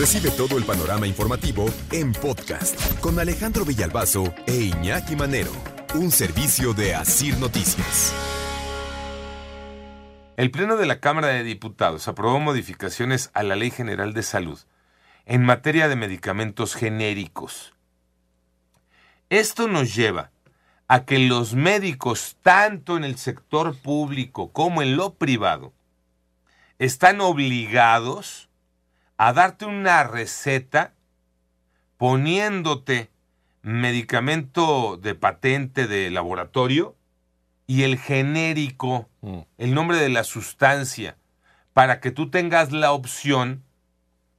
Recibe todo el panorama informativo en podcast con Alejandro Villalbazo e Iñaki Manero. Un servicio de Asir Noticias. El Pleno de la Cámara de Diputados aprobó modificaciones a la Ley General de Salud en materia de medicamentos genéricos. Esto nos lleva a que los médicos, tanto en el sector público como en lo privado, están obligados a darte una receta poniéndote medicamento de patente de laboratorio y el genérico, el nombre de la sustancia, para que tú tengas la opción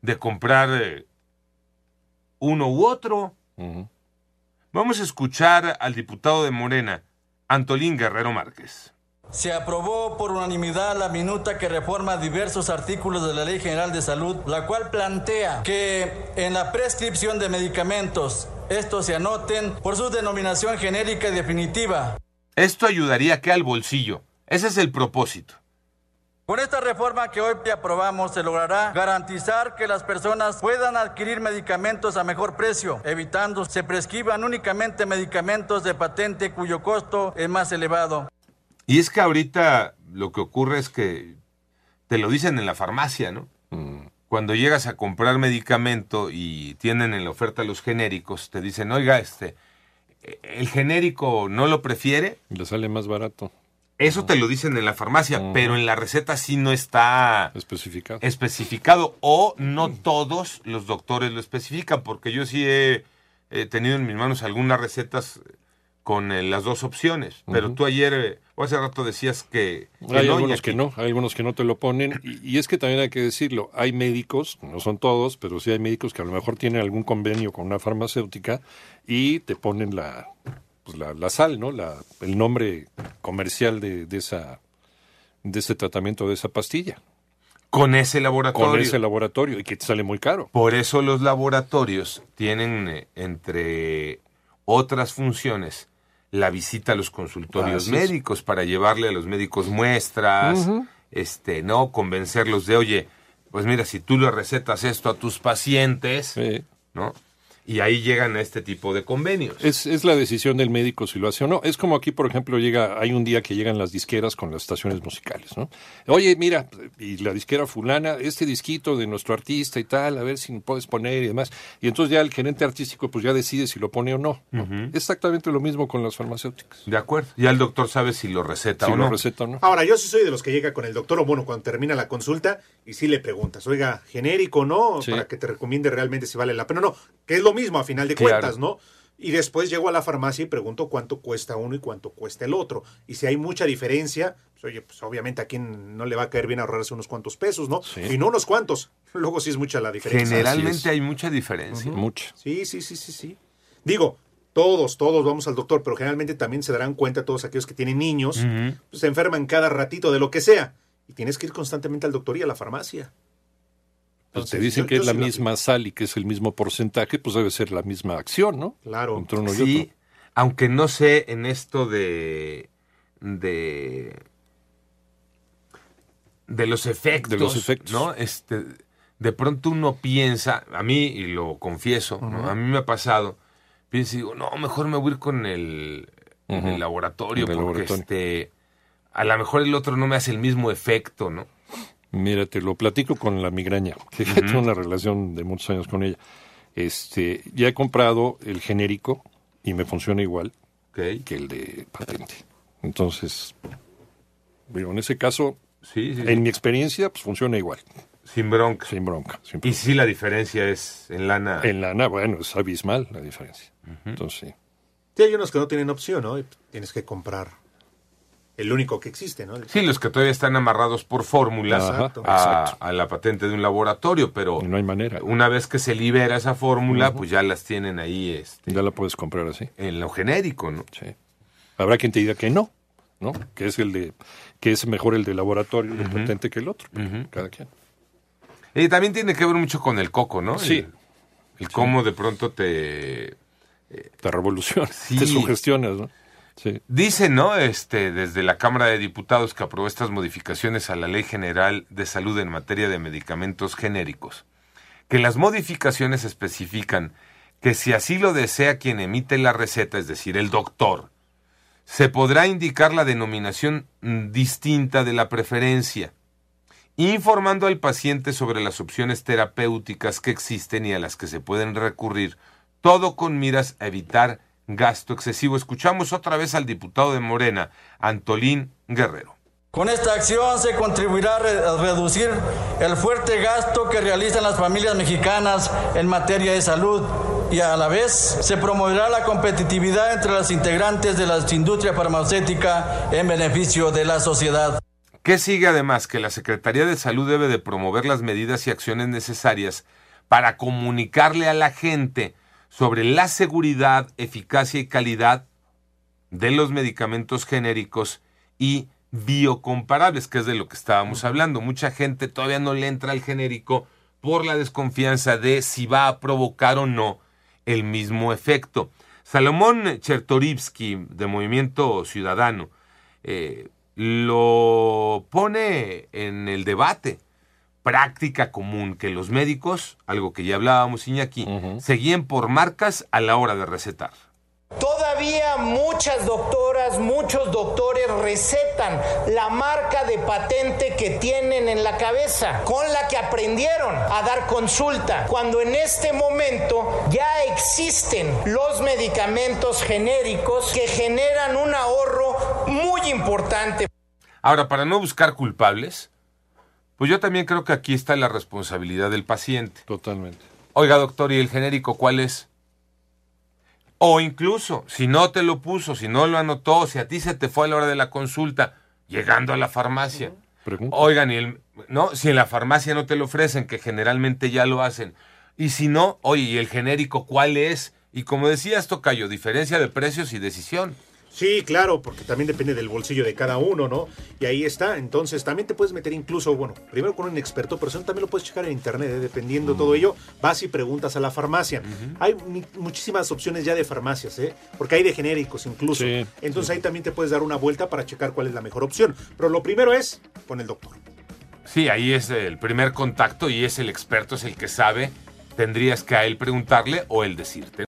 de comprar eh, uno u otro. Vamos a escuchar al diputado de Morena, Antolín Guerrero Márquez. Se aprobó por unanimidad la minuta que reforma diversos artículos de la Ley General de Salud, la cual plantea que en la prescripción de medicamentos estos se anoten por su denominación genérica y definitiva. Esto ayudaría que al bolsillo. Ese es el propósito. Con esta reforma que hoy aprobamos se logrará garantizar que las personas puedan adquirir medicamentos a mejor precio, evitando se prescriban únicamente medicamentos de patente cuyo costo es más elevado. Y es que ahorita lo que ocurre es que te lo dicen en la farmacia, ¿no? Cuando llegas a comprar medicamento y tienen en la oferta los genéricos, te dicen, oiga, este, el genérico no lo prefiere. Le sale más barato. Eso te lo dicen en la farmacia, pero en la receta sí no está especificado. especificado o no todos los doctores lo especifican, porque yo sí he, he tenido en mis manos algunas recetas con eh, las dos opciones, pero tú ayer eh, o hace rato decías que, que hay no, algunos que no, hay algunos que no te lo ponen. Y, y es que también hay que decirlo, hay médicos, no son todos, pero sí hay médicos que a lo mejor tienen algún convenio con una farmacéutica y te ponen la, pues la, la sal, ¿no? La, el nombre comercial de, de esa de ese tratamiento, de esa pastilla, con ese laboratorio. con ese laboratorio y que te sale muy caro. Por eso los laboratorios tienen, eh, entre otras funciones, la visita a los consultorios médicos para llevarle a los médicos muestras, este, no convencerlos de, oye, pues mira, si tú le recetas esto a tus pacientes, Sí. ¿no? Y ahí llegan a este tipo de convenios. Es, es la decisión del médico si lo hace o no. Es como aquí, por ejemplo, llega, hay un día que llegan las disqueras con las estaciones musicales, ¿no? Oye, mira, y la disquera fulana, este disquito de nuestro artista y tal, a ver si me puedes poner y demás. Y entonces ya el gerente artístico pues ya decide si lo pone o no. ¿no? Exactamente lo mismo con las farmacéuticas. De acuerdo. Ya el doctor sabe si lo receta Si o lo no. receta o no. Ahora, yo sí soy de los que llega con el doctor, o bueno, cuando termina la consulta, y sí le preguntas, oiga, genérico, ¿no? Sí. Para que te recomiende realmente si vale la pena o no. Que es lo mismo a final de Claro. cuentas, ¿no? Y después llego a la farmacia y pregunto cuánto cuesta uno y cuánto cuesta el otro. Y si hay mucha diferencia, pues, oye, pues obviamente a quien no le va a caer bien ahorrarse unos cuantos pesos, ¿no? Sí. Y no unos cuantos. Luego sí es mucha la diferencia. Generalmente hay mucha diferencia. Mucho. Sí, sí, sí, sí, sí. Digo, todos, todos vamos al doctor, pero generalmente también se darán cuenta todos aquellos que tienen niños, pues, se enferman cada ratito de lo que sea. Y tienes que ir constantemente al doctor y a la farmacia. Pues te dicen yo- que yo es la misma sal y que es el mismo porcentaje, pues debe ser la misma acción, ¿no? Claro. Entre uno y Sí, otro. aunque no sé en esto de de de los efectos, De los efectos. ¿no? Este, de pronto uno piensa, a mí y lo confieso, ¿no? a mí me ha pasado, pienso y digo, no, mejor me voy a ir con el, el Ujú. laboratorio El porque laboratorio. este a lo mejor el otro no me hace el mismo efecto, ¿no? Mira, te lo platico con la migraña, que tengo una relación de muchos años con ella. Este, ya he comprado el genérico y me funciona igual que el de patente. Entonces, digo, en ese caso, Sí, sí, sí. en mi experiencia, pues funciona igual, sin bronca. sin bronca. sin Y sí la diferencia es en lana. En lana, bueno, es abismal la diferencia. Entonces, sí. Sí, hay unos que no tienen opción, ¿no? Y tienes que comprar el único que existe, ¿no? Sí, los que todavía están amarrados por fórmulas a, la patente de un laboratorio, pero Y no hay manera. una vez que se libera esa fórmula, pues ya las tienen ahí este, Ya la puedes comprar así. en lo genérico, ¿no? Sí. Habrá quien te diga que no, ¿no? Que es el de que es mejor el de laboratorio, el patente que el otro. Cada quien. Y también tiene que ver mucho con el coco, ¿no? Sí. El, el cómo de pronto te Te revoluciona, Sí. te sugestionas, ¿no? Sí. Dice, ¿no? Este, desde la Cámara de Diputados que aprobó estas modificaciones a la Ley General de Salud en materia de medicamentos genéricos, que las modificaciones especifican que si así lo desea quien emite la receta, es decir, el doctor, se podrá indicar la denominación mm, distinta de la preferencia, informando al paciente sobre las opciones terapéuticas que existen y a las que se pueden recurrir, todo con miras a evitar gasto excesivo. Escuchamos otra vez al diputado de Morena, Antolín Guerrero. Con esta acción se contribuirá a re- a reducir el fuerte gasto que realizan las familias mexicanas en materia de salud y a la vez se promoverá la competitividad entre las integrantes de la industria farmacéutica en beneficio de la sociedad. ¿Qué sigue además? Que la Secretaría de Salud debe de promover las medidas y acciones necesarias para comunicarle a la gente sobre la seguridad, eficacia y calidad de los medicamentos genéricos y biocomparables, que es de lo que estábamos hablando. Mucha gente todavía no le entra al genérico por la desconfianza de si va a provocar o no el mismo efecto. Salomón Chertorivsky, de Movimiento Ciudadano, eh, lo pone en el debate. Práctica común que los médicos, algo que ya hablábamos Iñaki, se guíen por marcas a la hora de recetar. Todavía muchas doctoras, muchos doctores recetan la marca de patente que tienen en la cabeza, con la que aprendieron a dar consulta, cuando en este momento ya existen los medicamentos genéricos que generan un ahorro muy importante. Ahora, para no buscar culpables, pues yo también creo que aquí está la responsabilidad del paciente. Totalmente. Oiga, doctor, ¿y el genérico cuál es? O incluso, si no te lo puso, si no lo anotó, si a ti se te fue a la hora de la consulta, llegando a la farmacia. Pregunta. Oigan, y el, no, si en la farmacia no te lo ofrecen, que generalmente ya lo hacen. Y si no, oye, ¿y el genérico cuál es? Y como decías, Tocayo, diferencia de precios y decisión. Sí, claro, porque también depende del bolsillo de cada uno, ¿no? Y ahí está. Entonces, también te puedes meter incluso, bueno, primero con un experto, pero eso también lo puedes checar en internet, ¿eh? dependiendo de todo ello. Vas y preguntas a la farmacia. Hay muchísimas opciones ya de farmacias, ¿eh? Porque hay de genéricos incluso. Sí, Entonces, ahí también te puedes dar una vuelta para checar cuál es la mejor opción. Pero lo primero es con el doctor. Sí, ahí es el primer contacto y es el experto, es el que sabe. Tendrías que a él preguntarle o él decirte.